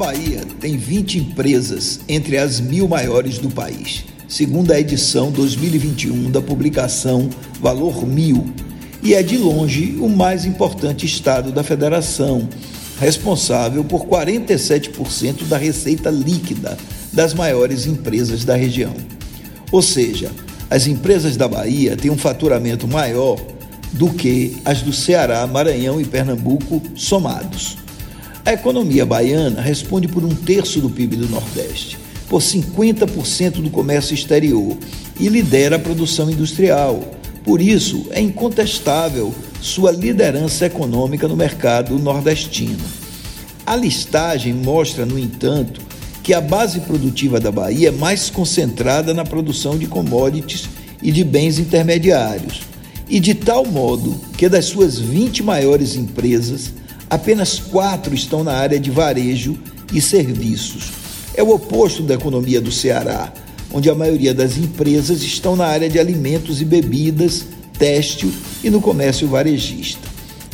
Bahia tem 20 empresas entre as mil maiores do país, segundo a edição 2021 da publicação Valor Mil, e é de longe o mais importante estado da federação, responsável por 47% da receita líquida das maiores empresas da região. Ou seja, as empresas da Bahia têm um faturamento maior do que as do Ceará, Maranhão e Pernambuco somados. A economia baiana responde por um terço do PIB do Nordeste, por 50% do comércio exterior e lidera a produção industrial. Por isso, é incontestável sua liderança econômica no mercado nordestino. A listagem mostra, no entanto, que a base produtiva da Bahia é mais concentrada na produção de commodities e de bens intermediários, e de tal modo que das suas 20 maiores empresas, apenas quatro estão na área de varejo e serviços. É o oposto da economia do Ceará, onde a maioria das empresas estão na área de alimentos e bebidas, têxtil e no comércio varejista.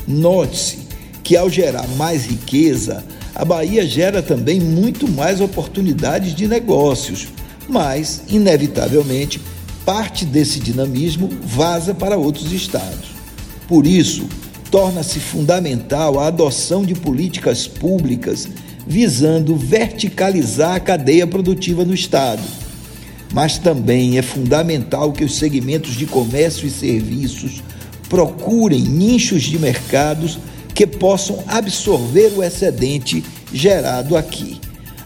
Note-se que, ao gerar mais riqueza, a Bahia gera também muito mais oportunidades de negócios, mas, inevitavelmente, parte desse dinamismo vaza para outros estados. Por isso, torna-se fundamental a adoção de políticas públicas visando verticalizar a cadeia produtiva no estado. Mas também é fundamental que os segmentos de comércio e serviços procurem nichos de mercados que possam absorver o excedente gerado aqui.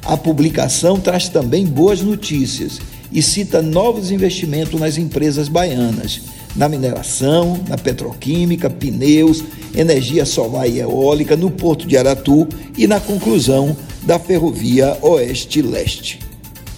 A publicação traz também boas notícias e cita novos investimentos nas empresas baianas, na mineração, na petroquímica, pneus, energia solar e eólica, no porto de Aratu e na conclusão da ferrovia Oeste-Leste.